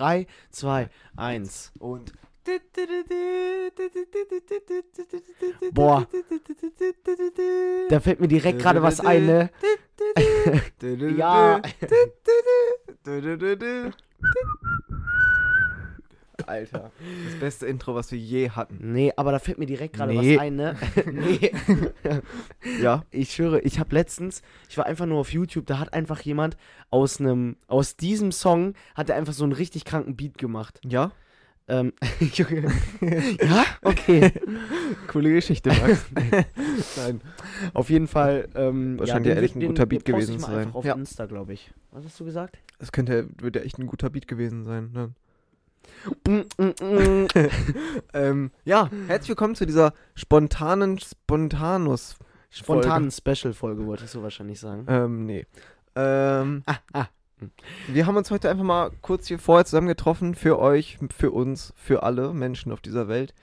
3, 2, 1. Und. Boah. Da fällt mir direkt gerade was ein, ne? Ja. Alter, das beste Intro, was wir je hatten. Nee, aber da fällt mir direkt gerade Nee. was ein, ne? nee. Ja, Ich schwöre, ich habe letztens, ich war einfach nur auf YouTube, da hat einfach jemand aus einem, aus diesem Song, hat er einfach so einen richtig kranken Beat gemacht. ja, Ähm, ja, okay. coole Geschichte, Max. Nein. Auf jeden Fall. Ähm, Wahrscheinlich den ehrlich wird- ein guter Beat gewesen zu sein. Einfach auf Ja. Insta, glaube ich. Was hast du gesagt? Das könnte, wird ja echt ein guter Beat gewesen sein. Ne? Ähm, ja, herzlich willkommen zu dieser spontanen Spontanus. Spontanen Special-Folge, wolltest du wahrscheinlich sagen. Ähm, nee. Ähm, Ah, ah. wir haben uns heute einfach mal kurz hier vorher zusammengetroffen für euch, für uns, für alle Menschen auf dieser Welt.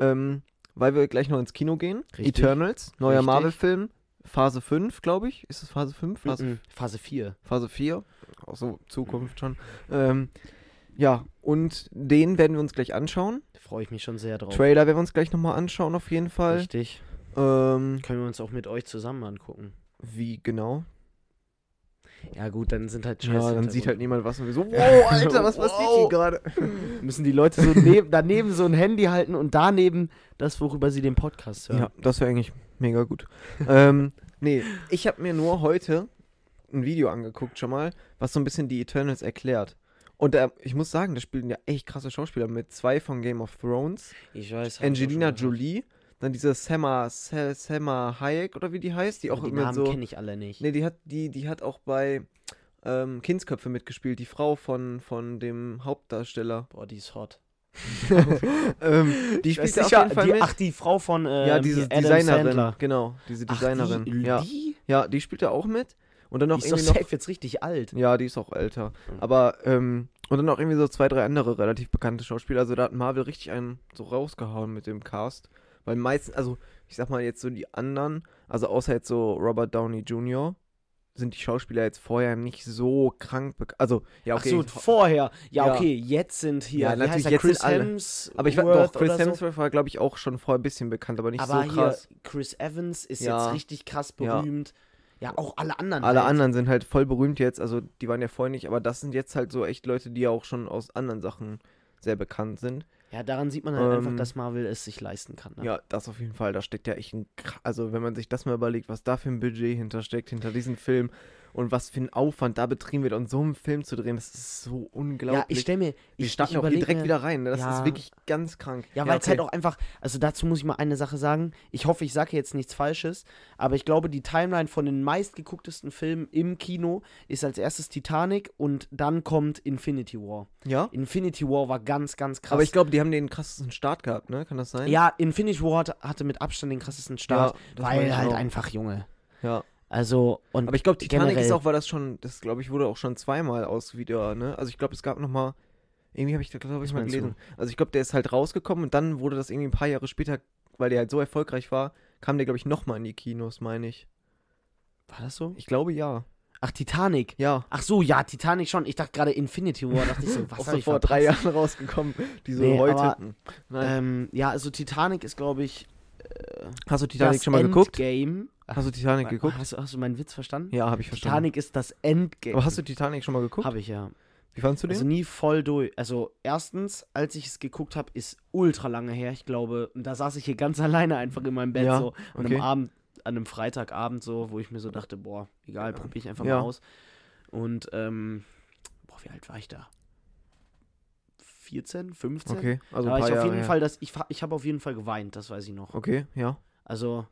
Ähm, weil wir gleich noch ins Kino gehen. Richtig. Eternals, neuer. Marvel-Film. Phase 5, glaube ich. Ist es Phase 5? Phase, Mm, mm. Phase 4. Phase 4. Auch so Zukunft schon. Ähm, ja, und den werden wir uns gleich anschauen. Da freue ich mich schon sehr drauf. Trailer werden wir uns gleich nochmal anschauen, auf jeden Fall. Richtig. Ähm, Können wir uns auch mit euch zusammen angucken. wie genau? Ja, gut, dann sind halt scheiße. Ja, dann sieht halt niemand was und wir so, wow, Alter, was passiert hier Wow. gerade? Müssen die Leute so neb daneben so ein Handy halten und daneben das, worüber sie den Podcast hören. Ja, das wäre eigentlich mega gut. ähm, nee, ich habe mir nur heute ein Video angeguckt schon mal, was so ein bisschen die Eternals erklärt. Und äh, ich muss sagen, da spielen ja echt krasse Schauspieler mit. Zwei von Game of Thrones, Ich weiß. Angelina. Jolie, dann diese Sel- Selma Hayek oder wie die heißt, die auch die immer Namen so... kenne ich alle nicht. Nee, die hat, die, die hat auch bei ähm, Kindsköpfe mitgespielt, die Frau von, von dem Hauptdarsteller. Boah, die ist hot. ähm, die spielt da auf sicher, jeden Fall die, mit. Ach, die Frau von ähm, ja, diese Adam Designerin. Sandler. Genau, diese Designerin. Ach, die, ja. die? ja, die spielt da auch mit. Und dann noch Die ist doch irgendwie noch. safe jetzt richtig alt. Ja, die ist auch älter. Mhm. Aber, ähm, und dann auch irgendwie so zwei, drei andere relativ bekannte Schauspieler. Also da hat Marvel richtig einen so rausgehauen mit dem Cast. Weil meistens, also ich sag mal jetzt so die anderen, also außer jetzt so Robert Downey Jr., sind die Schauspieler jetzt vorher nicht so krank bekannt. Also, ja, okay. Ach so, vorher. Ja, Ja. okay, jetzt sind hier. Ja, natürlich, heißt jetzt Chris sind alle. Hemsworth aber ich war doch, Chris oder so? Hemsworth war, glaube ich, auch schon vorher ein bisschen bekannt, aber nicht Aber so krass. hier, Chris Evans ist Ja. jetzt richtig krass berühmt. Ja, auch alle anderen. Alle halt. anderen sind halt voll berühmt jetzt, also die waren ja vorher nicht, aber das sind jetzt halt so echt Leute, die ja auch schon aus anderen Sachen sehr bekannt sind. Ja, daran sieht man halt einfach, Ähm, dass Marvel es sich leisten kann. Ne? Ja, das auf jeden Fall. Da steckt ja echt ein. Also, wenn man sich das mal überlegt, was da für ein Budget hintersteckt, hinter diesem Film und was für ein Aufwand da betrieben wird, um so einen Film zu drehen, das ist so unglaublich. Ja, ich stelle mir. Wir Ich, starten ich auch hier direkt mir, wieder rein. Ne? Das Ja. ist wirklich ganz krank. Ja, weil es halt auch einfach, also dazu muss ich mal eine Sache sagen. Ich hoffe, ich sage jetzt nichts Falsches, aber ich glaube, die Timeline von den meistgegucktesten Filmen im Kino ist als erstes Titanic und dann kommt Infinity War. Ja? Infinity War war ganz, ganz krass. Aber ich glaube, die haben den krassesten Start gehabt, ne? Kann das sein? ja, Infinity War hatte, hatte mit Abstand den krassesten Start, Ja, weil halt auch. einfach Junge. Ja. Also und Aber ich glaube, Titanic generell- ist auch, weil das schon, das glaube ich, wurde auch schon zweimal aus wieder, ne? Also ich glaube, es gab noch mal, irgendwie habe ich da, glaube ich, mal gelesen. Also ich glaube, der ist halt rausgekommen und dann wurde das irgendwie ein paar Jahre später, weil der halt so erfolgreich war, kam der, glaube ich, noch mal in die Kinos, meine ich. war das so? Ich glaube, ja. Ach Titanic. Ja. Ach so, ja, Titanic schon. Ich dachte gerade Infinity War, dachte ich so, was auch so vor drei? Jahren rausgekommen, die so Nee, heute. aber, Nein. Ähm, ja, also Titanic ist glaube ich Hast du Titanic das schon mal geguckt? Endgame. Hast du Titanic geguckt? Hast, du- hast du meinen Witz verstanden? Ja, habe ich verstanden. Titanic ist das Endgame. Aber hast du Titanic schon mal geguckt? Habe ich ja. Wie fandst du den? Also nie voll durch. Also erstens, als ich es geguckt habe, ist ultra lange her. Ich glaube, und da saß ich hier ganz alleine einfach in meinem Bett Ja, so an okay. einem Abend, an einem Freitagabend so, wo ich mir so dachte, boah, egal, probiere ich einfach Ja. mal aus. Und ähm, boah, wie alt war ich da? 14, 15? okay, also da war ich auf Jahre jeden her. Fall, das, ich, ich habe auf jeden Fall geweint, das weiß ich noch. Okay, ja. Also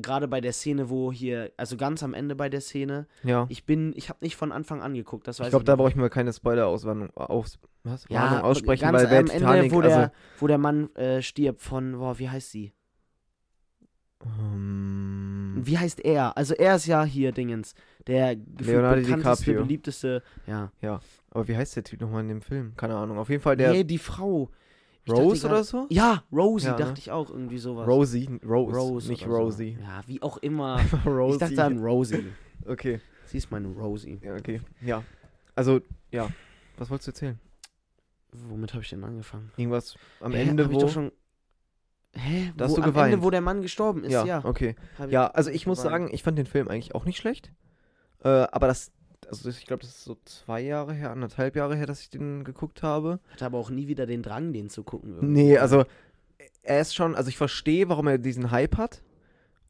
gerade bei der Szene, wo hier, also ganz am Ende bei der Szene, Ja. ich bin, ich habe nicht von Anfang an geguckt, das weiß Ich glaube, da brauche ich mir keine Spoiler-Auswarnung aus, was? ja, Warnung aussprechen, ganz weil am Ende, Titanic, wo der, also, wo der Mann äh, stirbt von, boah, wie heißt sie? ähm, Wie heißt er? Also er ist ja hier Dingens, der Leonardo bekannteste, DiCaprio. beliebteste, ja. aber wie heißt der Typ nochmal in dem Film? Keine Ahnung. Auf jeden Fall der nee, die Frau. Rose dachte oder so? Ja, Rosie, Ja, dachte ne? ich auch, irgendwie sowas. Rosie, Rose, Rose nicht oder so. Rosie. Ja, wie auch immer. Rosie. Ich dachte an Rosie. Okay, Sie ist meine Rosie. ja, okay, ja. Also, ja. Was wolltest du erzählen? Womit habe ich denn angefangen? Irgendwas am Hä, Ende, wo. schon. Hä? Da hast wo, du am geweint. Ende, wo der Mann gestorben ist, ja, ja. okay. Ja, also ich muss geweint. sagen, ich fand den Film eigentlich auch nicht schlecht. Äh, aber das, also ich glaube, das ist so zwei Jahre her, anderthalb Jahre her, dass ich den geguckt habe. Hatte aber auch nie wieder den Drang, den zu gucken. irgendwie. Nee, also er ist schon, also ich verstehe, warum er diesen Hype hat.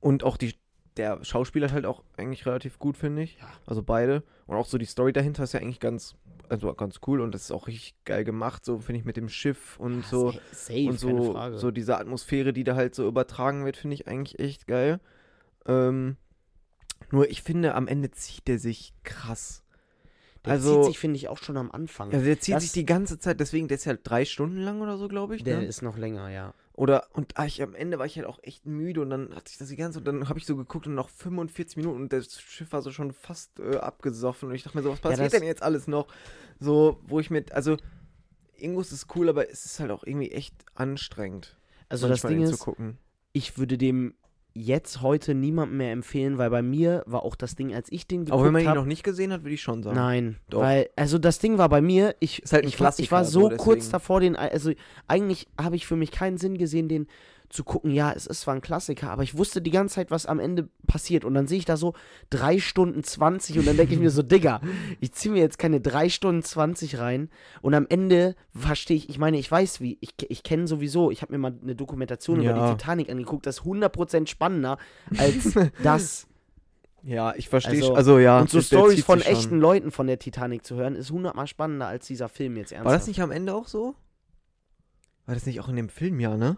Und auch die, der Schauspieler halt auch eigentlich relativ gut, finde ich. Ja. Also beide. Und auch so die Story dahinter ist ja eigentlich ganz, also ganz cool und das ist auch richtig geil gemacht, so finde ich mit dem Schiff und Ja, so. sa- Safe, und keine so, Frage. so diese Atmosphäre, die da halt so übertragen wird, finde ich eigentlich echt geil. Ähm, nur ich finde, am Ende zieht der sich krass. der also- zieht sich, finde ich, auch schon am Anfang. Also der zieht Das- sich die ganze Zeit, deswegen, der ist halt drei Stunden lang oder so, glaube ich. der ne? ist noch länger, ja. Oder, und ah, ich, am Ende war ich halt auch echt müde und dann hat sich das die ganze und dann habe ich so geguckt und noch 45 Minuten und das Schiff war so schon fast äh, abgesoffen und ich dachte mir so, was passiert das- denn jetzt alles noch? So, wo ich mit, also, irgendwo ist cool, aber es ist halt auch irgendwie echt anstrengend. Also das Ding ist, ich würde dem jetzt heute niemandem mehr empfehlen, weil bei mir war auch das Ding, als ich den geguckt Aber wenn man ihn hab, noch nicht gesehen hat, würde ich schon sagen. Nein, Doch. weil, also das Ding war bei mir, ich, halt ich, war, ich war so so kurz davor, den, also eigentlich habe ich für mich keinen Sinn gesehen, den zu gucken, ja, es ist zwar ein Klassiker, aber ich wusste die ganze Zeit, was am Ende passiert und dann sehe ich da so drei Stunden 20 und dann denke ich mir so, Digga, ich ziehe mir jetzt keine drei Stunden 20 rein und am Ende verstehe ich, ich meine, ich weiß wie, ich, ich kenne sowieso, ich habe mir mal eine Dokumentation über Ja. die Titanic angeguckt, das ist 100% spannender als das. Ja, ich verstehe Also- schon. Also, ja. Und so Stories von schon. echten Leuten von der Titanic zu hören, ist hundertmal spannender als dieser Film jetzt ernsthaft. War das nicht am Ende auch so? War das nicht auch in dem Film, ja, ne?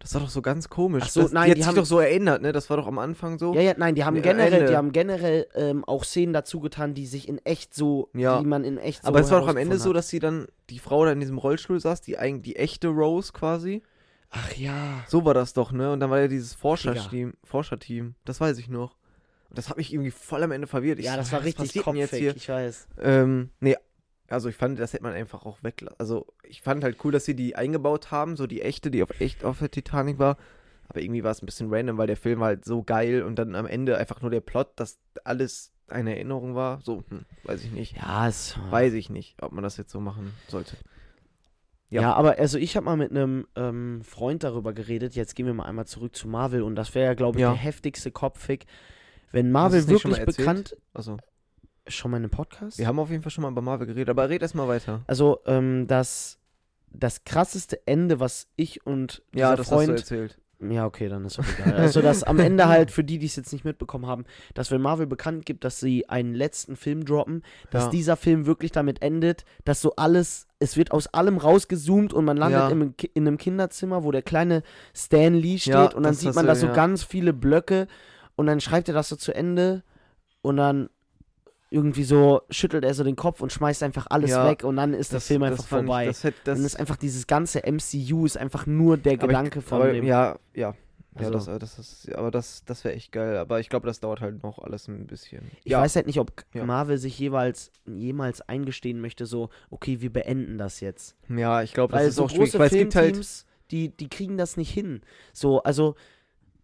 Das war doch so ganz komisch. Ach so, das, nein, die hat die sich haben- doch so erinnert, ne? Das war doch am Anfang so. Ja, ja, nein, die haben generell, Ende. die haben generell ähm, auch Szenen dazu getan, die sich in echt so, Ja. die man in echt so Aber es war doch am Ende so, herausgefunden dass sie dann, die Frau da in diesem Rollstuhl saß, die eigentlich, die echte Rose quasi. hat. Ach ja. So war das doch, ne? Und dann war ja dieses Forscherteam, Forscherteam. Das weiß ich noch. Und das hat mich irgendwie voll am Ende verwirrt. Ich Ja, so, das war richtig denn jetzt kopfig, hier? ich weiß. Ähm, nee, also ich fand, das hätte man einfach auch weglassen. Also ich fand halt cool, dass sie die eingebaut haben, so die echte, die auf echt auf der Titanic war. Aber irgendwie war es ein bisschen random, weil der Film war halt so geil und dann am Ende einfach nur der Plot, dass alles eine Erinnerung war. So, hm, weiß ich nicht. Ja, es Weiß ich nicht, ob man das jetzt so machen sollte. Ja. Ja. aber also ich habe mal mit einem ähm, Freund darüber geredet. Jetzt gehen wir mal einmal zurück zu Marvel und das wäre ja, glaube ich, Ja. der heftigste Kopfig. Wenn Marvel wirklich bekannt. Also, Schon mal in einem Podcast? wir haben auf jeden Fall schon mal über Marvel geredet, aber red erst mal weiter. Also, ähm, das, das krasseste Ende, was ich und dieser Ja, das hast du Freund. erzählt. Ja, okay, dann ist auch egal. Also, dass am Ende halt, für die, die es jetzt nicht mitbekommen haben, dass wenn Marvel bekannt gibt, dass sie einen letzten Film droppen, dass Ja. dieser Film wirklich damit endet, dass so alles, es wird aus allem rausgezoomt und man landet Ja. im, in einem Kinderzimmer, wo der kleine Stan Lee steht Ja, und dann sieht man da so ganz viele Blöcke und dann schreibt er das so zu Ende und dann irgendwie so schüttelt er so den Kopf und schmeißt einfach alles Ja, weg und dann ist der Film einfach fand ich- vorbei. das hätte, das, dann ist einfach dieses ganze MCU ist einfach nur der Gedanke ich, von aber, dem. Ja, ja. Also- ja, das, das ist, aber das, das wäre echt geil. Aber ich glaube, das dauert halt noch alles ein bisschen. Ich ja, weiß halt nicht, ob Ja. Marvel sich jeweils jemals eingestehen möchte, so, okay, wir beenden das jetzt. ja, ich glaube, das Weil ist so auch schwierig, weil es gibt halt. Die, die kriegen das nicht hin. So, also,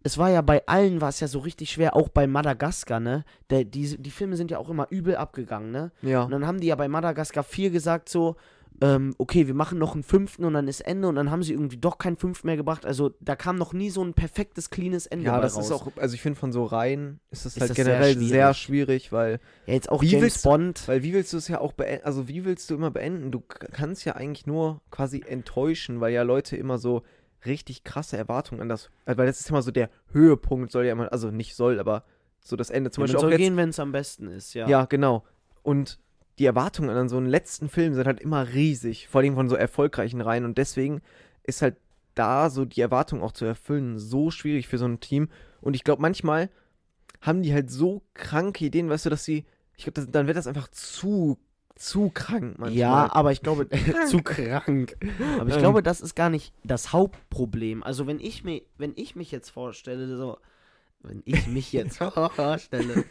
es war ja bei allen, war es ja so richtig schwer, auch bei Madagaskar, ne? Der, die, die Filme sind ja auch immer übel abgegangen, ne? Ja, Und dann haben die ja bei Madagaskar 4 gesagt, so, ähm, okay, wir machen noch einen fünften und dann ist Ende und dann haben sie irgendwie doch keinen fünften mehr gebracht. Also, da kam noch nie so ein perfektes, cleanes Ende ja, das raus. ist auch, also ich finde von so rein ist es Ist halt das sehr generell schwierig. sehr schwierig, weil, Ja, jetzt auch Wie James willst- Bond. weil wie willst du es ja auch beenden, also wie willst du immer beenden? Du kannst ja eigentlich nur quasi enttäuschen, weil ja Leute immer so richtig krasse Erwartungen an das, äh, weil das ist immer so der Höhepunkt, soll ja immer, also nicht soll, aber so das Ende zum Ja, Beispiel auch soll jetzt, gehen, wenn es am besten ist, ja. Ja, genau. Und die Erwartungen an so einen letzten Film sind halt immer riesig, vor allem von so erfolgreichen Reihen. Und deswegen ist halt da so die Erwartung auch zu erfüllen so schwierig für so ein Team. Und ich glaube, manchmal haben die halt so kranke Ideen, weißt du, dass sie, ich glaube, dann wird das einfach zu, zu krank manchmal. Ja, aber ich glaube, zu krank. Aber ich Ähm. glaube, das ist gar nicht das Hauptproblem. Also wenn ich mir, wenn ich mich jetzt vorstelle, so, wenn ich mich jetzt vorstelle.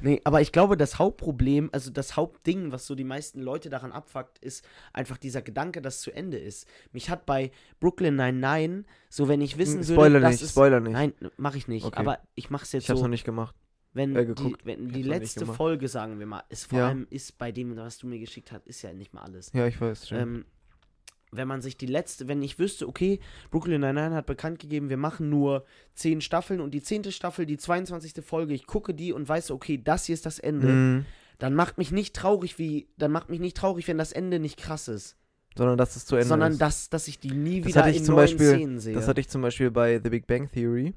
nee, aber ich glaube, das Hauptproblem, also das Hauptding, was so die meisten Leute daran abfuckt, ist einfach dieser Gedanke, dass zu Ende ist. Mich hat bei Brooklyn 99, so wenn ich wissen würde, Spoiler nicht, es, Spoiler nicht. Nein, mache ich nicht. Okay. Aber ich mache es jetzt ich hab's so. noch nicht gemacht. Wenn Äh, die, wenn die letzte. Folge, sagen wir mal, ist vor Ja. allem ist bei dem, was du mir geschickt hast, ist ja nicht mal alles. Ja, ich weiß schon. Ähm, wenn man sich die letzte, wenn ich wüsste, okay, Brooklyn Nine-Nine hat bekannt gegeben, wir machen nur zehn Staffeln und die zehnte Staffel, die 22. Folge, ich gucke die und weiß, okay, das hier ist das Ende, Mhm. dann macht mich nicht traurig, wie, dann macht mich nicht traurig, wenn das Ende nicht krass ist, Sondern dass es zu Ende sondern ist. dass, dass ich die nie Das wieder hatte ich in zum neuen Beispiel- Szenen sehe. Das hatte ich zum Beispiel bei The Big Bang Theory.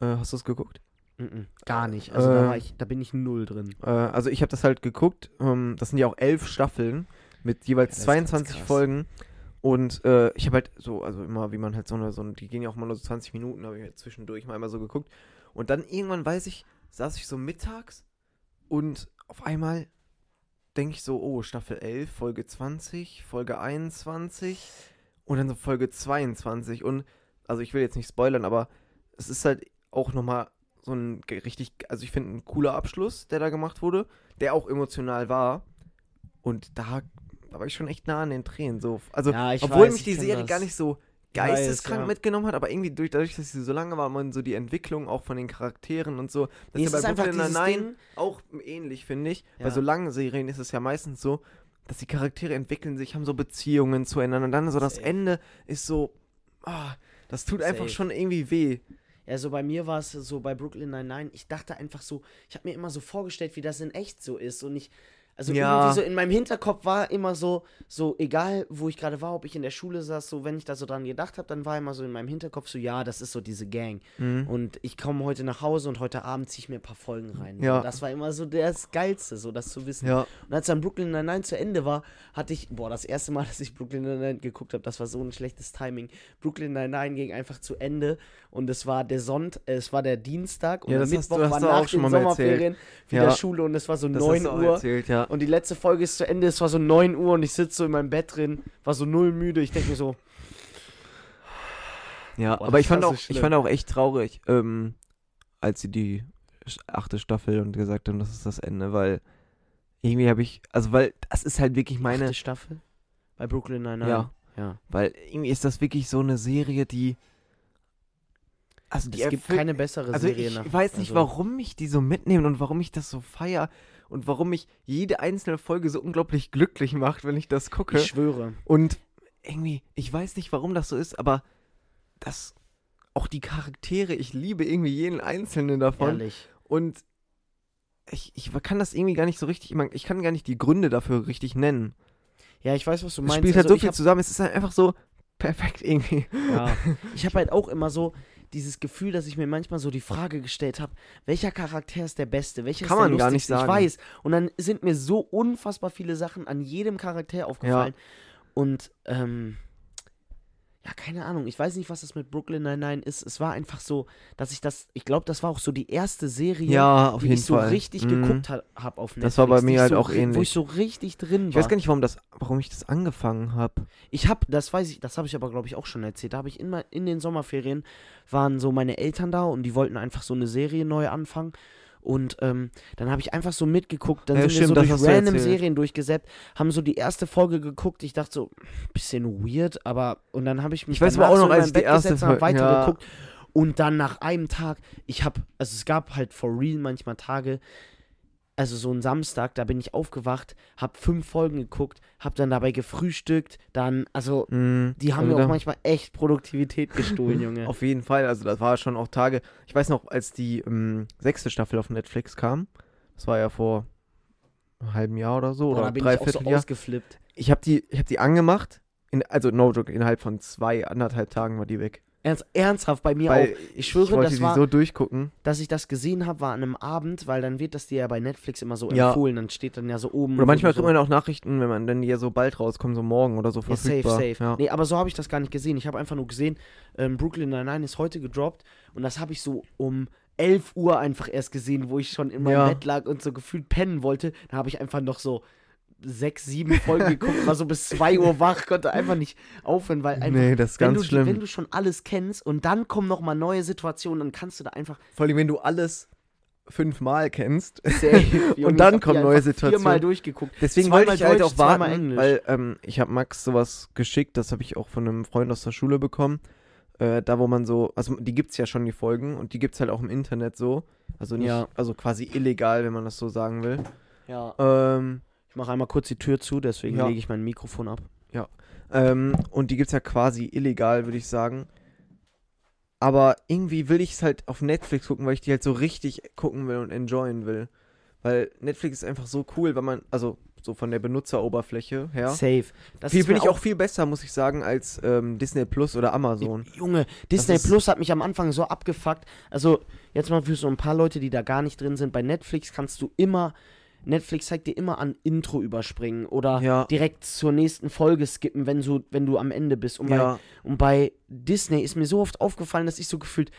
Äh, hast du es geguckt? Mhm, gar nicht, also da, Äh, war ich, da bin ich null drin. Äh, also ich habe das halt geguckt. Ähm, das sind ja auch elf Staffeln mit jeweils Ja, das ist ganz 22 krass. Folgen. Und äh, ich habe halt so, also immer, wie man halt so eine, so eine, die gehen ja auch mal nur so 20 Minuten, habe ich halt zwischendurch mal einmal so geguckt. Und dann irgendwann weiß ich, saß ich so mittags und auf einmal denke ich so, oh, Staffel 11, Folge 20, Folge 21 und dann so Folge 22. Und, also ich will jetzt nicht spoilern, aber es ist halt auch nochmal so ein richtig, also ich finde ein cooler Abschluss, der da gemacht wurde, der auch emotional war. Und da, da war ich schon echt nah an den Tränen. So. Also, Ja, obwohl weiß, mich ich die Serie gar nicht so geisteskrank ja. mitgenommen hat, aber irgendwie durch, dadurch, dass sie so lange war, man so die Entwicklung auch von den Charakteren und so. Das Nee, ist ja bei einfach Brooklyn Ding, auch ähnlich, finde ich. Bei Ja. so langen Serien ist es ja meistens so, dass die Charaktere entwickeln sich, haben so Beziehungen zueinander und dann so das Safe. Ende ist so, ah, das tut einfach Safe. schon irgendwie weh. Ja, bei mir war es so bei Brooklyn Nine-Nine, ich dachte einfach so, ich habe mir immer so vorgestellt, wie das in echt so ist. Und ich, also Ja. irgendwie so in meinem Hinterkopf war immer so, so egal wo ich gerade war, ob ich in der Schule saß, so wenn ich da so dran gedacht habe, dann war immer so in meinem Hinterkopf so, ja, das ist so diese Gang Mhm. und ich komme heute nach Hause und heute Abend ziehe ich mir ein paar Folgen rein. Ja. So, das war immer so das Geilste, so das zu wissen. Ja, Und als dann Brooklyn Nine-Nine zu Ende war, hatte ich, boah, das erste Mal, dass ich Brooklyn Nine-Nine geguckt habe, das war so ein schlechtes Timing. Brooklyn Nine-Nine ging einfach zu Ende und es war der Sonntag, äh, es war der Dienstag und Ja, das hast Mittwoch du- hast war nach auch schon den. Sommerferien wieder. Schule und es war so das 9 hast du auch Uhr. erzählt, ja. Und die letzte Folge ist zu Ende, es war so 9 Uhr und ich sitze so in meinem Bett drin, war so null müde. Ich denke mir so, Ja, Boah, aber ich fand so auch, ich fand auch echt traurig, ähm, als sie die achte Staffel und gesagt haben, das ist das Ende, weil irgendwie habe ich, also weil das ist halt wirklich meine, achte Staffel bei Brooklyn Nine-Nine. ja, ja. weil irgendwie ist das wirklich so eine Serie, die, also die Es gibt keine bessere also Serie ich nach. weiß nicht, also, warum mich die so mitnehmen und warum ich das so feier und warum mich jede einzelne Folge so unglaublich glücklich macht, wenn ich das gucke. Ich schwöre. Und irgendwie, ich weiß nicht, warum das so ist, aber das, auch die Charaktere, ich liebe irgendwie jeden einzelnen davon. Ehrlich. Und ich, ich kann das irgendwie gar nicht so richtig, ich, kann gar nicht die Gründe dafür richtig nennen. Ja, ich weiß, was du Es meinst. spielt halt Also so viel zusammen, es ist halt einfach so perfekt irgendwie. Ja, ich habe halt auch immer so dieses Gefühl, dass ich mir manchmal so die Frage gestellt habe, welcher Charakter ist der beste, welcher Kann ist der man gar nicht sagen. Ich weiß. Und dann sind mir so unfassbar viele Sachen an jedem Charakter aufgefallen. Und ähm, ja, keine Ahnung. Ich weiß nicht, was das mit Brooklyn Nine-Nine ist. Es war einfach so, dass ich das, ich glaube, das war auch so die erste Serie, Ja, die ich so Fall. richtig Mhm. geguckt ha habe auf Netflix. Das war bei mir ich halt so auch ri- Wo ähnlich. ich so richtig drin Ich war. weiß gar nicht, warum, das, warum ich das angefangen habe. Ich habe, das weiß ich, das habe ich aber glaube ich auch schon erzählt. Da habe ich in, mein- in den Sommerferien waren so meine Eltern da und die wollten einfach so eine Serie neu anfangen. Und ähm, dann habe ich einfach so mitgeguckt, dann Ja, sind stimmt, wir so durch du random. Serien durchgesäppt, haben so die erste Folge geguckt. Ich dachte so, bisschen weird, aber und dann habe ich mich Ich weiß aber auch noch, so als ich die Bett erste gesetzt und hab Folge- ja. weitergeguckt. Und dann nach einem Tag, ich habe, also es gab halt for real manchmal Tage, also so ein Samstag, da bin ich aufgewacht, habe fünf Folgen geguckt, habe dann dabei gefrühstückt, dann, also Mhm. die haben Also mir auch manchmal echt Produktivität gestohlen, Junge. Auf jeden Fall, also das war schon auch Tage. Ich weiß noch, als die ähm, sechste Staffel auf Netflix kam, das war ja vor einem halben Jahr oder so, Boah, oder auch so. Ich habe die, ich hab die angemacht, in, also no joke, innerhalb von zwei, anderthalb Tagen war die weg. Ernst, ernsthaft, bei mir Weil auch. Ich schwöre, wollte das war, so durchgucken. dass ich das gesehen habe, war an einem Abend, weil dann wird das dir ja bei Netflix immer so Ja. empfohlen, dann steht dann ja so oben. Oder manchmal so, kriegt man auch Nachrichten, wenn man dann die ja so bald rauskommt, so morgen oder so ja, safe, verfügbar. safe. Ja. Nee, aber so habe ich das gar nicht gesehen. Ich habe einfach nur gesehen, ähm, Brooklyn Nine-Nine ist heute gedroppt und das habe ich so um 11 Uhr einfach erst gesehen, wo ich schon in meinem Ja. Bett lag und so gefühlt pennen wollte. Da habe ich einfach noch so sechs, sieben Folgen geguckt, war so bis 2 Uhr wach, konnte einfach nicht aufhören, weil einfach Nee, das ist wenn ganz du, die- schlimm. wenn du schon alles kennst und dann kommen noch mal neue Situationen, dann kannst du da einfach Vor allem, wenn du alles fünfmal kennst. safe. Junge, dann kommen neue Situationen. Viermal durchgeguckt. Deswegen wollte ich halt Deutsch, auch zweimal warten, weil ähm, ich habe Max sowas geschickt, das habe ich auch von einem Freund aus der Schule bekommen. Äh, da, wo man so, also die gibt's ja schon, die Folgen, und die gibt's halt auch im Internet so. Also nicht, Ja. also quasi illegal, wenn man das so sagen will. Ja. Ähm, Ich mache einmal kurz die Tür zu, deswegen Ja. lege ich mein Mikrofon ab. Ähm, und die gibt's ja quasi illegal, würde ich sagen. Aber irgendwie will ich es halt auf Netflix gucken, weil ich die halt so richtig gucken will und enjoyen will. Weil Netflix ist einfach so cool, weil man, also so von der Benutzeroberfläche her. Safe. Das Viel mir ich auch viel besser, muss ich sagen, als ähm, Disney Plus oder Amazon. Junge, Disney Plus hat mich am Anfang so abgefuckt. Also, jetzt mal für so ein paar Leute, die da gar nicht drin sind. Bei Netflix kannst du immer, Netflix zeigt dir immer an Intro überspringen oder Ja. direkt zur nächsten Folge skippen, wenn du, wenn du am Ende bist. Und, bei, Ja, und bei Disney ist mir so oft aufgefallen, dass ich so gefühlt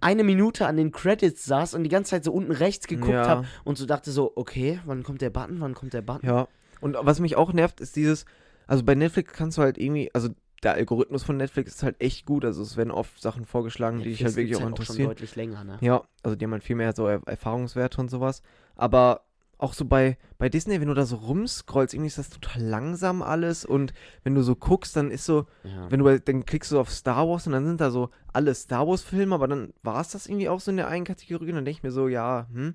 eine Minute an den Credits saß und die ganze Zeit so unten rechts geguckt Ja. habe und so dachte so, okay, wann kommt der Button, wann kommt der Button? ja. Und was mich auch nervt, ist dieses, also bei Netflix kannst du halt irgendwie, also der Algorithmus von Netflix ist halt echt gut, also es werden oft Sachen vorgeschlagen, die dich halt Netflix wirklich auch schon interessieren. deutlich länger, ne? Ja, also die haben halt viel mehr so Er Erfahrungswerte und sowas. Aber auch so bei, bei Disney, wenn du da so rumscrollst, irgendwie ist das total langsam alles. Und wenn du so guckst, dann ist so, Ja. wenn du dann klickst du auf Star Wars und dann sind da so alle Star Wars-Filme, aber dann war es das irgendwie auch so in der einen Kategorie. Und dann denke ich mir so, ja, hm.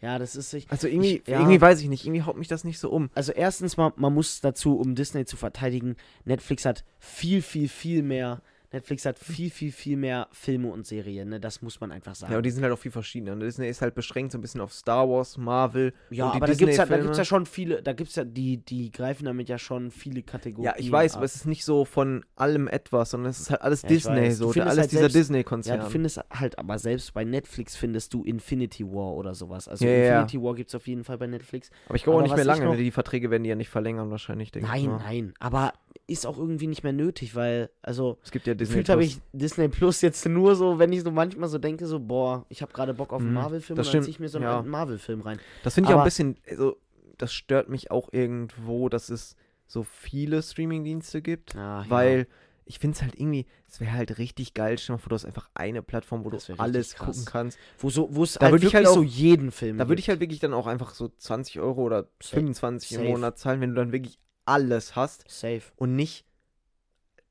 ja, das ist sich. Also irgendwie, Ich- ja. irgendwie weiß ich nicht, irgendwie haut mich das nicht so um. Also erstens mal, man muss dazu, um Disney zu verteidigen, Netflix hat viel, viel, viel mehr, Netflix hat viel, viel, viel mehr Filme und Serien, ne? Das muss man einfach sagen. Ja, und die sind halt auch viel verschiedener. Und Disney ist halt beschränkt so ein bisschen auf Star Wars, Marvel. Ja, aber da ja, da Disney-Filme. gibt's ja schon viele, da gibt's ja, die, die greifen damit ja schon viele Kategorien. Ja, ich weiß, ab. aber es ist nicht so von allem etwas, sondern es ist halt alles Ja, Disney, so. alles halt dieser Disney-Konzern. Ja, du findest halt, aber selbst bei Netflix findest du Infinity War oder sowas. Also Ja, ja, ja. Infinity War gibt's auf jeden Fall bei Netflix. Aber ich glaube auch nicht mehr lange, noch- ne? die Verträge werden die ja nicht verlängern wahrscheinlich, denke ich Nein, nein, aber ist auch irgendwie nicht mehr nötig, weil, also, Es gibt ja Disney Gefühlt habe ich Disney Plus jetzt nur so, wenn ich so manchmal so denke, so, boah, ich habe gerade Bock auf einen Mhm, Marvel-Film dann ziehe ich mir so einen ja. Marvel-Film rein. Das finde ich auch ein aber- bisschen, also, das stört mich auch irgendwo, dass es so viele Streaming-Dienste gibt, Ja, weil ich finde es halt irgendwie, es wäre halt richtig geil, stell mal vor, du hast einfach eine Plattform, wo Das du alles krass. gucken kannst. Wo so, wo es Da halt wirklich halt so auch- jeden Film Da würde ich halt wirklich dann auch einfach so 20 Euro oder Safe. 25 im Safe. Monat zahlen, wenn du dann wirklich alles hast Safe. und nicht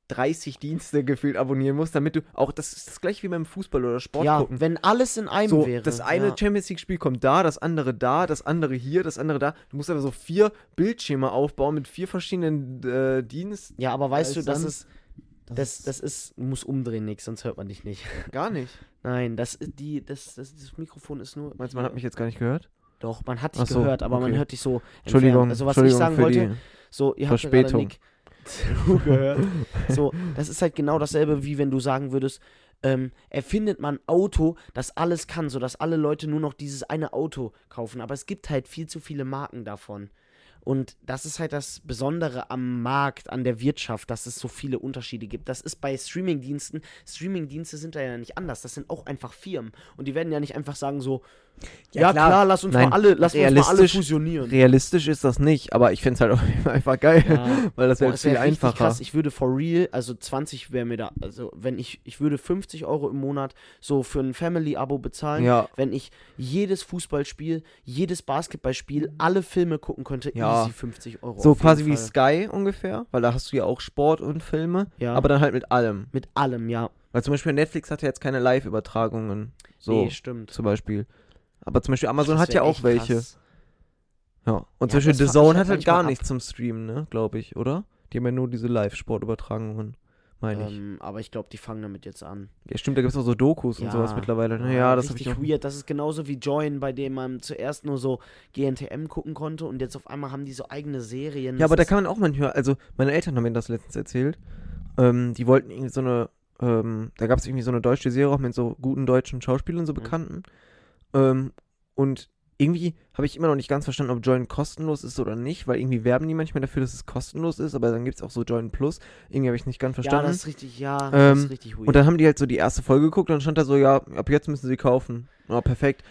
30 Dienste gefühlt abonnieren musst, damit du auch, das ist das gleiche wie beim Fußball oder Sport Ja, gucken. wenn alles in einem So, wäre. das eine ja. Champions League-Spiel kommt da, das andere da, das andere hier, das andere da. Du musst einfach so vier Bildschirme aufbauen mit vier verschiedenen äh, Diensten. Ja, aber weißt du, Als das ist, das, das ist, du musst umdrehen, nix, sonst hört man dich nicht. Gar nicht. Nein, das ist die, das, das, das Mikrofon ist nur. Meinst du, man hat mich jetzt gar nicht gehört? Doch, man hat dich so, gehört, aber man okay. hört dich so. Entschuldigung, entfernt. Also was ich Entschuldigung sagen für wollte, die So, ihr habt gerade. Nick zugehört. so, das ist halt genau dasselbe, wie wenn du sagen würdest, ähm, erfindet man ein Auto, das alles kann, sodass alle Leute nur noch dieses eine Auto kaufen. Aber es gibt halt viel zu viele Marken davon. Und das ist halt das Besondere am Markt, an der Wirtschaft, dass es so viele Unterschiede gibt. Das ist bei Streamingdiensten. Streamingdienste sind da ja nicht anders. Das sind auch einfach Firmen. Und die werden ja nicht einfach sagen so, ja, klar, lass uns Nein, mal alle, lass uns mal alle fusionieren. Realistisch ist das nicht, aber ich finde es halt auch einfach geil, Ja. weil das wäre viel wär einfacher. Krass. Ich würde for real, also 20 wäre mir da, also wenn ich, ich würde 50 Euro im Monat so für ein Family-Abo bezahlen, Ja. wenn ich jedes Fußballspiel, jedes Basketballspiel, alle Filme gucken könnte, Ja. easy 50 Euro. So quasi wie. Sky ungefähr, weil da hast du ja auch Sport und Filme, Ja. aber dann halt mit allem. Mit allem, ja. Weil zum Beispiel Netflix hat ja jetzt keine Live-Übertragungen. So Nee, stimmt. zum Beispiel. Aber zum Beispiel Amazon hat ja auch welche. krass. Ja. Und Ja, zum Beispiel The Zone hat halt gar nichts zum Streamen, ne? Glaube ich, oder? Die haben ja nur diese Live-Sportübertragungen, meine ich. Ähm, aber ich glaube, die fangen damit jetzt an. Ja, stimmt, da gibt es auch so Dokus und sowas mittlerweile. Ne? Ja, das ich richtig weird. Das ist genauso wie Join, bei dem man zuerst nur so GNTM gucken konnte und jetzt auf einmal haben die so eigene Serien. Ja, Das aber da ist- kann man auch manchmal, also meine Eltern haben mir das letztens erzählt. Ähm, die wollten irgendwie so eine, ähm, da gab es irgendwie so eine deutsche Serie auch mit so guten deutschen Schauspielern, so Mhm. Ähm, und irgendwie habe ich immer noch nicht ganz verstanden, ob Join kostenlos ist oder nicht, weil irgendwie werben die manchmal dafür, dass es kostenlos ist, aber dann gibt es auch so Join Plus. Irgendwie habe ich es nicht ganz Ja, verstanden. das ist richtig, ja, das Ähm, ist richtig weird. und dann haben die halt so die erste Folge geguckt und dann stand da so, ja, ab jetzt müssen sie kaufen. Ja, perfekt.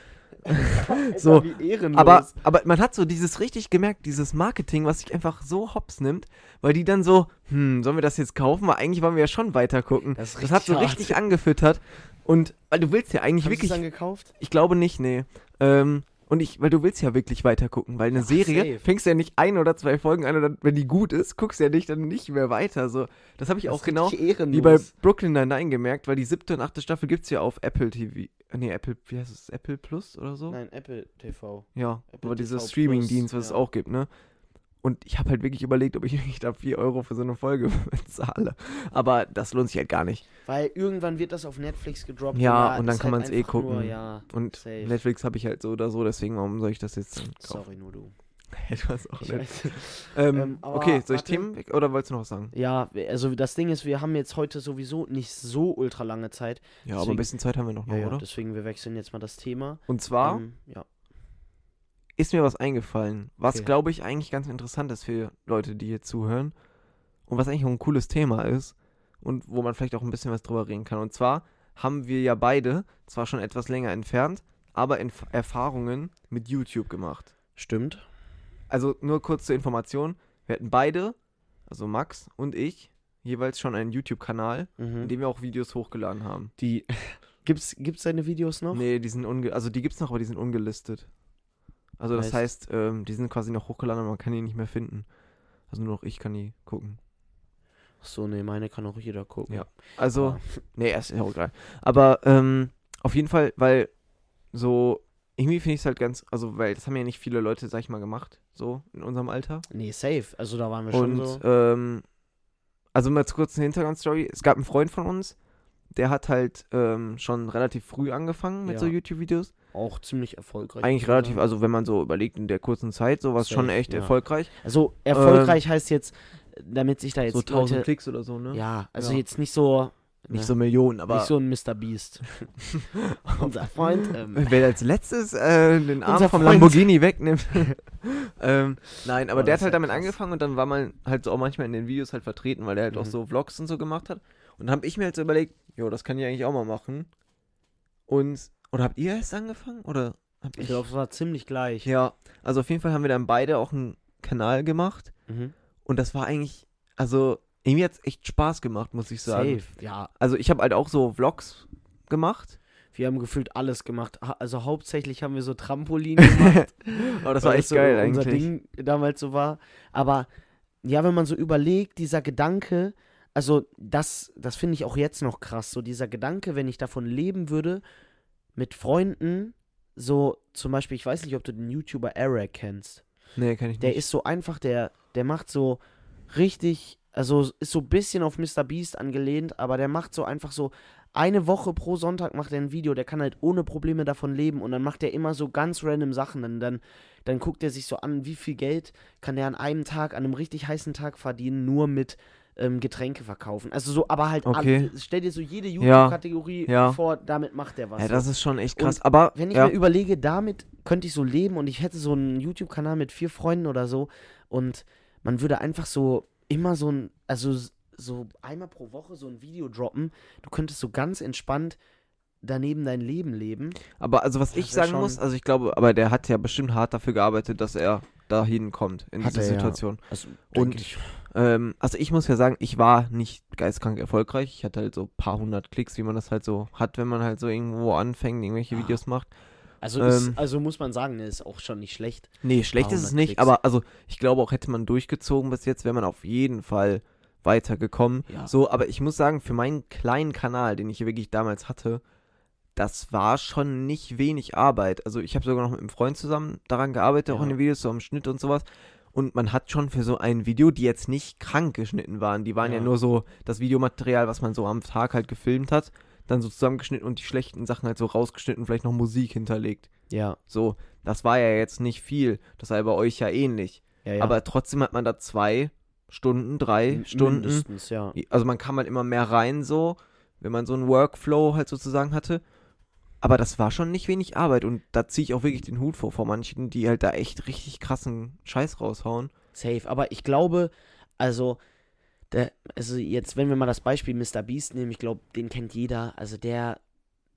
so, wie ehrenlos. aber, aber man hat so dieses richtig gemerkt, dieses Marketing, was sich einfach so hops nimmt, weil die dann so, hm, sollen wir das jetzt kaufen? Weil eigentlich wollen wir ja schon weiter gucken. Das Das hat so richtig angefüttert. Und weil du willst ja eigentlich Haben Sie es wirklich, dann gekauft? ich glaube nicht, nee. Ähm, Und ich, weil du willst ja wirklich weiter gucken, weil eine Ja, Serie safe. fängst ja nicht ein oder zwei Folgen an und dann, wenn die gut ist, guckst du ja nicht dann nicht mehr weiter. So, das habe ich auch genau wie bei Brooklyn Nine-Nine gemerkt, weil die siebte und achte Staffel gibt's ja auf Apple TV. Nee, Apple, wie heißt es? Apple Plus oder so? Nein, Apple TV. Ja, Apple aber dieser TV Streaming-Dienst, Plus, was es ja. auch gibt, ne? Und ich habe halt wirklich überlegt, ob ich wirklich da 4 Euro für so eine Folge bezahle. Aber das lohnt sich halt gar nicht. Weil irgendwann wird das auf Netflix gedroppt. Ja, und dann kann halt man's eh einfach Nur, gucken. ja, Und Safe. Netflix habe ich halt so oder so, deswegen warum soll ich das jetzt dann kaufen? sorry, nur du. Weiß auch nicht. weiß. Ähm, Ähm, aber okay, soll ich warte. Themen weg oder wolltest du noch was sagen? Ja, also das Ding ist, wir haben jetzt heute sowieso nicht so ultra lange Zeit. Ja, aber Deswegen- ein bisschen Zeit haben wir noch, noch Ja, ja, oder? deswegen wir wechseln jetzt mal das Thema. Und zwar Ähm, ja. Ist mir was eingefallen, was Okay. glaube ich eigentlich ganz interessant ist für Leute, die hier zuhören und was eigentlich auch ein cooles Thema ist und wo man vielleicht auch ein bisschen was drüber reden kann. Und zwar haben wir ja beide, zwar schon etwas länger entfernt, aber Enf Erfahrungen mit YouTube gemacht. Stimmt. Also nur kurz zur Information, wir hatten beide, also Max und ich, jeweils schon einen YouTube-Kanal, in Mhm. dem wir auch Videos hochgeladen haben. Die. Gibt's, gibt's deine Videos noch? Nee, die sind unge also die gibt's noch, aber die sind ungelistet. Also das Heißt- heißt, ähm, die sind quasi noch hochgeladen, aber man kann die nicht mehr finden. Also nur noch ich kann die gucken. Ach so, nee, meine kann auch jeder gucken. Ja. Also, Aber- nee, ist ja auch egal. Aber ähm, auf jeden Fall, weil so, irgendwie finde ich es halt ganz, also weil das haben ja nicht viele Leute, sag ich mal, gemacht, so in unserem Alter. Nee, safe. Also da waren wir schon Und so. ähm, also mal kurz eine Hintergrundstory. Es gab einen Freund von uns, der hat halt ähm, schon relativ früh angefangen mit Ja. so YouTube-Videos. Auch ziemlich erfolgreich. Eigentlich man relativ, also wenn man so überlegt, in der kurzen Zeit, so war es schon echt ja. erfolgreich. Also erfolgreich heißt jetzt, damit sich da jetzt so 1000 Leute, Klicks oder so, ne? Ja, also Ja. jetzt nicht so. Nicht ne, so Millionen, aber nicht so ein Mr. Beast. Unser Freund. Ähm, wer als letztes äh, den Arm vom Freund. Lamborghini wegnimmt. ähm, nein, aber Oh, der hat halt damit krass. angefangen und dann war man halt so auch manchmal in den Videos halt vertreten, weil der halt auch Mhm. so Vlogs und so gemacht hat. Und dann habe ich mir halt so überlegt, jo, das kann ich eigentlich auch mal machen. Und, oder habt ihr erst angefangen? Oder ich ich? glaube, es war ziemlich gleich. ja, also auf jeden Fall haben wir dann beide auch einen Kanal gemacht. Mhm. Und das war eigentlich, also irgendwie hat es echt Spaß gemacht, muss ich sagen. Safe. Ja, Also ich habe halt auch so Vlogs gemacht. wir haben gefühlt alles gemacht. Also hauptsächlich haben wir so Trampolin gemacht. Aber das weil war echt so geil unser eigentlich. Ding damals so war. Aber ja, wenn man so überlegt, dieser Gedanke, also das, das finde ich auch jetzt noch krass. So dieser Gedanke, wenn ich davon leben würde, mit Freunden, so zum Beispiel, ich weiß nicht, ob du den YouTuber Eric kennst. Nee, kann ich Der nicht. ist so einfach, der, der macht so richtig, also ist so ein bisschen auf Mr. Beast angelehnt, aber der macht so einfach so eine Woche pro Sonntag macht er ein Video, der kann halt ohne Probleme davon leben und dann macht er immer so ganz random Sachen. Dann, dann, dann guckt er sich so an, wie viel Geld kann der an einem Tag, an einem richtig heißen Tag verdienen, nur mit ähm, Getränke verkaufen. Also so, aber halt, Okay. alle, stell dir so jede Ja, YouTube-Kategorie ja. vor, damit macht er was. Ja, das ist schon echt krass. Und Aber Wenn ich ja, mir überlege, damit könnte ich so leben und ich hätte so einen YouTube-Kanal mit vier Freunden oder so und man würde einfach so immer so ein, also so einmal pro Woche so ein Video droppen. Du könntest so ganz entspannt daneben dein Leben leben. aber also was Das ich sagen muss, also ich glaube, aber der hat ja bestimmt hart dafür gearbeitet, dass er dahin kommt in Hat diese er, ja. Situation. Also, Und- ich, Ähm, also ich muss ja sagen, ich war nicht geistkrank erfolgreich. Ich hatte halt so ein paar hundert Klicks, wie man das halt so hat, wenn man halt so irgendwo anfängt, irgendwelche Ja. Videos macht. also, ähm, ist, also muss man sagen, ist auch schon nicht schlecht. Nee, schlecht ist es 100 nicht, Klicks. aber also ich glaube auch, hätte man durchgezogen bis jetzt, wäre man auf jeden Fall weitergekommen. Ja. So, aber ich muss sagen, für meinen kleinen Kanal, den ich hier wirklich damals hatte, das war schon nicht wenig Arbeit. Also ich habe sogar noch mit einem Freund zusammen daran gearbeitet, auch Ja. in den Videos, so am Schnitt und sowas. Und man hat schon für so ein Video, die jetzt nicht krank geschnitten waren, die waren ja, Ja. nur so das Videomaterial, was man so am Tag halt gefilmt hat, dann so zusammengeschnitten und die schlechten Sachen halt so rausgeschnitten, vielleicht noch Musik hinterlegt. Ja, So, das war ja jetzt nicht viel. Das sei bei euch ja ähnlich. ja, ja. Aber trotzdem hat man da zwei Stunden, drei M- Stunden. Mindestens, ja. Also man kam halt immer mehr rein so, wenn man so einen Workflow halt sozusagen hatte. Aber das war schon nicht wenig Arbeit und da ziehe ich auch wirklich den Hut vor, vor manchen, die halt da echt richtig krassen Scheiß raushauen. Safe. Aber ich glaube, also, der, also jetzt, wenn wir mal das Beispiel Mr. Beast nehmen, ich glaube, den kennt jeder. Also der,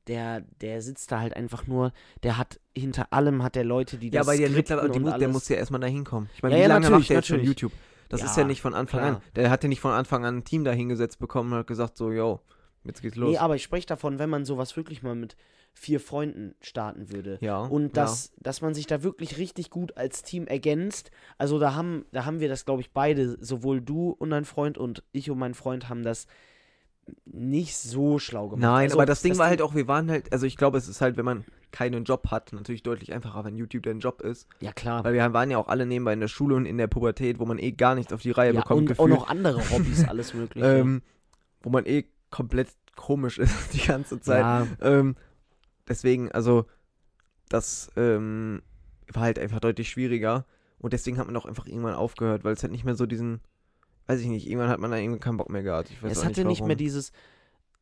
der, der sitzt da halt einfach nur, der hat hinter allem hat der Leute, die das skripten mittlerweile, die und muss, der muss ja erstmal da hinkommen. Ich meine, Ja, wie ja, lange macht der jetzt schon. YouTube? Das ist Ja, ja nicht von Anfang klar. an. Der hat ja nicht von Anfang an ein Team da hingesetzt bekommen und hat gesagt so, yo, Jetzt geht's los. Nee, aber ich spreche davon, wenn man sowas wirklich mal mit vier Freunden starten würde. ja. Und dass, dass man sich da wirklich richtig gut als Team ergänzt. Also da haben, da haben wir das, glaube ich, beide, sowohl du und dein Freund und ich und mein Freund haben das nicht so schlau gemacht. Nein, also, aber das Ding war halt auch, wir waren halt, also ich glaube, es ist halt, wenn man keinen Job hat, natürlich deutlich einfacher, wenn YouTube dein Job ist. Ja, klar. Weil wir waren ja auch alle nebenbei in der Schule und in der Pubertät, wo man eh gar nichts auf die Reihe ja, bekommt, und auch gefühlt. noch andere Hobbys, alles mögliche. ähm, wo man eh komplett komisch ist die ganze Zeit. ja, Ähm, deswegen, also, das ähm, war halt einfach deutlich schwieriger. Und deswegen hat man auch einfach irgendwann aufgehört, weil es halt nicht mehr so diesen, weiß ich nicht, irgendwann hat man da irgendwie keinen Bock mehr gehabt. Ich weiß es hatte nicht, nicht warum. mehr dieses,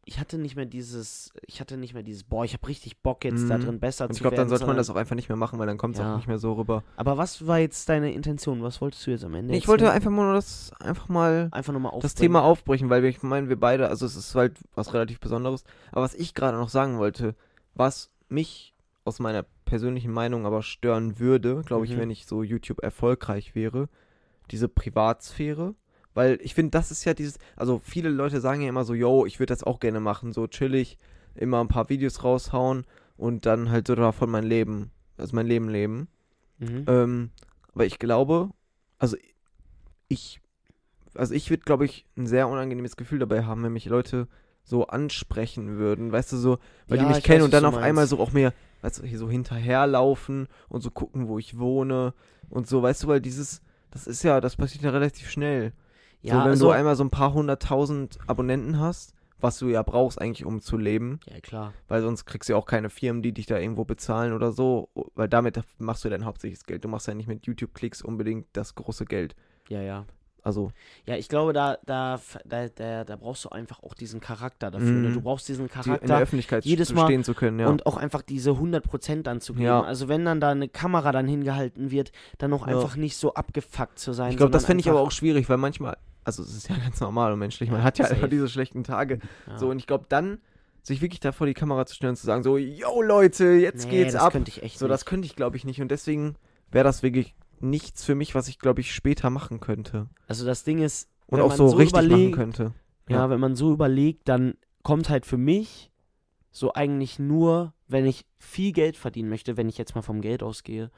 ich hatte nicht mehr dieses, ich hatte nicht mehr dieses, boah, ich habe richtig Bock jetzt da Mhm. drin besser Und ich glaube, dann sollte man das auch einfach nicht mehr machen, weil dann kommt es Ja. auch nicht mehr so rüber. Aber was war jetzt deine Intention? Was wolltest du jetzt am Ende? Nee, ich wollte einfach mal nur das, einfach mal einfach nochmal das Thema aufbrechen, weil wir, ich meine, wir beide, also es ist halt was relativ Besonderes. Aber was ich gerade noch sagen wollte, was mich aus meiner persönlichen Meinung aber stören würde, glaube ich, Mhm. wenn ich so YouTube erfolgreich wäre, diese Privatsphäre. Weil ich finde, das ist ja dieses, also viele Leute sagen ja immer so, yo, ich würde das auch gerne machen, so chillig, immer ein paar Videos raushauen und dann halt so davon mein Leben, also mein Leben leben. Mhm. Ähm, aber ich glaube, also ich, also ich würde, glaube ich, ein sehr unangenehmes Gefühl dabei haben, wenn mich Leute so ansprechen würden, weißt du, so, weil die Ja, mich ich kennen weiß, und dann auf du einmal meinst. so auch mir, weißt du, hier so hinterherlaufen und so gucken, wo ich wohne und so, weißt du, weil dieses, das ist ja, das passiert ja relativ schnell. ja, so, wenn also, du einmal so ein paar hunderttausend Abonnenten hast, was du ja brauchst eigentlich, um zu leben, ja klar. weil sonst kriegst du ja auch keine Firmen, die dich da irgendwo bezahlen oder so, weil damit machst du dein hauptsächliches Geld. Du machst ja nicht mit YouTube-Klicks unbedingt das große Geld. Ja, ja. Also, Ja, ich glaube, da, da, da, da, da brauchst du einfach auch diesen Charakter dafür. Ne? Mhm. Du brauchst diesen die, in der Charakter Öffentlichkeit jedes Mal stehen zu können, ja. und auch einfach diese 100% dann zu geben. Ja. Also wenn dann da eine Kamera dann hingehalten wird, dann auch Ja. einfach nicht so abgefuckt zu sein. ich glaube, das fände ich aber auch schwierig, weil manchmal, also es ist ja ganz normal und menschlich, man hat ja einfach diese schlechten Tage. So, und ich glaube, dann sich wirklich da vor die Kamera zu stellen und zu sagen, so, yo Leute, jetzt nee, geht's das ab. könnte ich echt So, das nicht. könnte ich, glaube ich, nicht. Und deswegen wäre das wirklich nichts für mich, was ich, glaube ich, später machen könnte. Also das Ding ist, Und wenn auch man so, richtig machen überlegt, könnte. Ja, Ja. wenn man so überlegt, dann kommt halt für mich so eigentlich nur, wenn ich viel Geld verdienen möchte, wenn ich jetzt mal vom Geld ausgehe,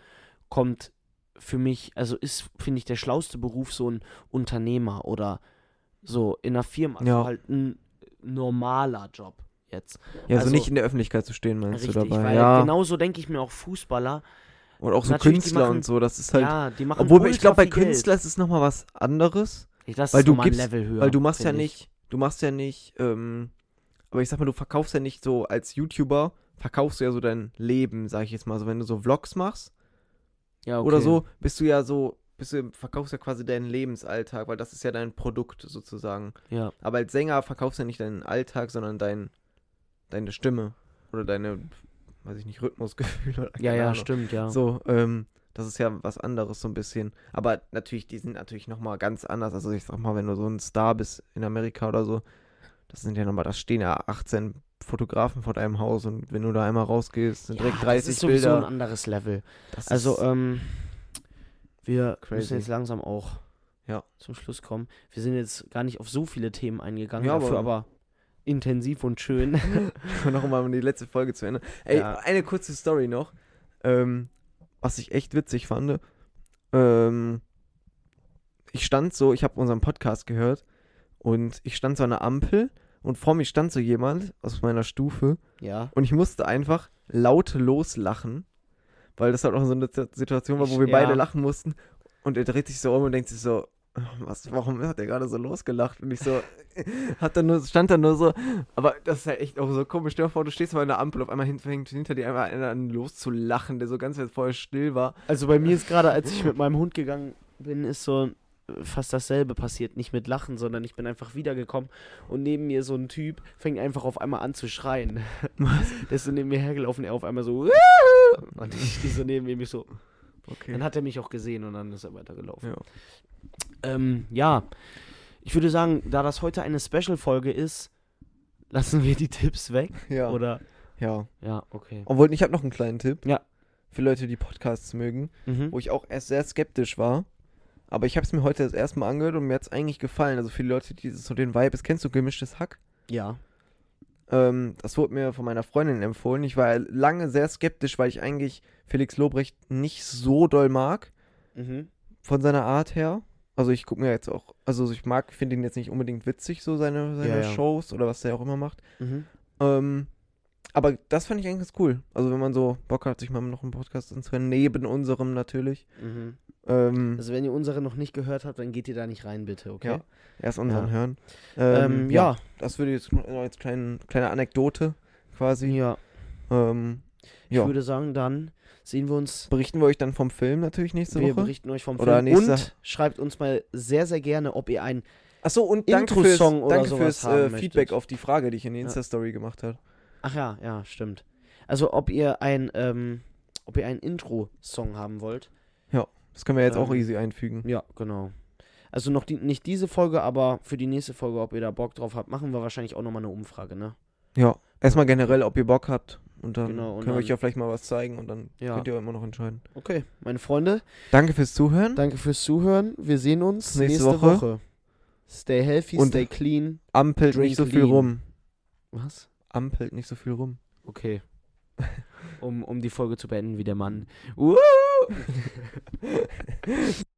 kommt für mich, also ist, finde ich, der schlauste Beruf so ein Unternehmer oder so in einer Firma, also Ja. halt ein normaler Job jetzt. Ja, also, Also- nicht in der Öffentlichkeit zu stehen, meinst Richtig, du dabei? weil ja. genauso denke ich mir auch Fußballer. Und auch so Natürlich, die Künstler machen- und so, das ist halt. ja, die machen obwohl ich glaube, bei viel Geld. Künstlern ist es nochmal was anderes. Ich- das weil ist du nochmal ein gibst- Level höher. weil du machst ja ich. nicht, du machst ja nicht, ähm, aber ich sag mal, du verkaufst ja nicht so als YouTuber, verkaufst du ja so dein Leben, sag ich jetzt mal. So, wenn du so Vlogs machst ja, okay. oder so, bist du ja so, bist du, verkaufst ja quasi deinen Lebensalltag, weil das ist ja dein Produkt sozusagen. Ja, Aber als Sänger verkaufst du ja nicht deinen Alltag, sondern dein, deine Stimme oder deine, weiß ich nicht, Rhythmusgefühl oder ja, ja, Ahnung. stimmt, ja. So, ähm, das ist ja was anderes so ein bisschen. Aber natürlich, die sind natürlich nochmal ganz anders. Also ich sag mal, wenn du so ein Star bist in Amerika oder so, das sind ja nochmal, da stehen ja 18 Fotografen vor deinem Haus und wenn du da einmal rausgehst, sind direkt ja, 30 das ist sowieso ein Bilder. anderes Level. Das Also, ähm, wir Crazy. müssen jetzt langsam auch Ja. zum Schluss kommen. Wir sind jetzt gar nicht auf so viele Themen eingegangen, Ja, dafür aber- aber intensiv und schön. noch mal um die letzte Folge zu Ende. Ey, Ja. eine kurze Story noch, ähm, was ich echt witzig fand. Ähm, ich stand so, ich habe unseren Podcast gehört und ich stand so an der Ampel und vor mir stand so jemand aus meiner Stufe ja. und ich musste einfach laut loslachen, weil das halt auch so eine Situation war, wo wir ja. beide lachen mussten und er dreht sich so um und denkt sich so, was, warum hat er gerade so losgelacht? Und ich so, hat dann nur, stand da nur so, aber das ist halt echt auch so komisch. Stell dir vor, du stehst mal in der Ampel, auf einmal hin- fängt hinter dir einmal einer an loszulachen, der so ganz jetzt vorher still war. Also bei mir ist gerade, als ich mit meinem Hund gegangen bin, ist so fast dasselbe passiert. Nicht mit Lachen, sondern ich bin einfach wiedergekommen und neben mir so ein Typ fängt einfach auf einmal an zu schreien. Der ist so neben mir hergelaufen, er auf einmal so und ich stehe so neben ihm, ich so. Okay. Dann hat er mich auch gesehen und dann ist er weitergelaufen. Ja. Ähm, ja, ich würde sagen, da das heute eine Special-Folge ist, lassen wir die Tipps weg. Ja. Oder? ja. Ja, okay. Obwohl, ich habe noch einen kleinen Tipp. Ja. Für Leute, die Podcasts mögen, Mhm. wo ich auch erst sehr skeptisch war. Aber ich habe es mir heute das erste Mal angehört und mir hat es eigentlich gefallen. Also für die Leute, die so den Vibe ist, kennst du gemischtes Hack? Ja. Ähm, das wurde mir von meiner Freundin empfohlen. Ich war lange sehr skeptisch, weil ich eigentlich Felix Lobrecht nicht so doll mag, Mhm. von seiner Art her. Also ich gucke mir jetzt auch, also ich mag, finde ihn jetzt nicht unbedingt witzig, so seine, seine Ja, ja. Shows oder was der auch immer macht. Mhm. Ähm, aber das fand ich eigentlich ganz cool. Also wenn man so Bock hat, sich mal noch einen Podcast anzuhören, neben unserem natürlich. Mhm. Ähm, Also wenn ihr unsere noch nicht gehört habt, dann geht ihr da nicht rein, bitte, okay? Ja. erst unseren Ja. hören. Ähm, ja. Das würde jetzt noch als kleine, kleine Anekdote quasi. Ja. Ähm, Ich ja. würde sagen, dann sehen wir uns. Berichten wir euch dann vom Film natürlich nächste Wir Woche. berichten euch vom Oder Film nächste- und schreibt uns mal sehr, sehr gerne, ob ihr ein Achso, und danke fürs, danke sowas fürs äh. Feedback auf die Frage, die ich in die Ja. Insta-Story gemacht habe. Ach ja, ja, stimmt. Also ob ihr ein, ähm, ob ihr einen Intro-Song haben wollt. Das können wir jetzt auch Ähm, easy einfügen. Ja, genau. Also noch die, nicht diese Folge, aber für die nächste Folge, ob ihr da Bock drauf habt, machen wir wahrscheinlich auch nochmal eine Umfrage, ne? Ja, erstmal generell, ob ihr Bock habt. Und dann Genau, und können wir euch ja vielleicht mal was zeigen und dann Ja. könnt ihr immer noch entscheiden. Okay, meine Freunde, Danke fürs Zuhören. danke fürs Zuhören. Wir sehen uns Nächste nächste, Woche. Woche. Stay healthy, Und- stay clean. Ampelt nicht so viel lean. rum. Was? Ampelt nicht so viel rum. Okay. um, um die Folge zu beenden wie der Mann. Uh!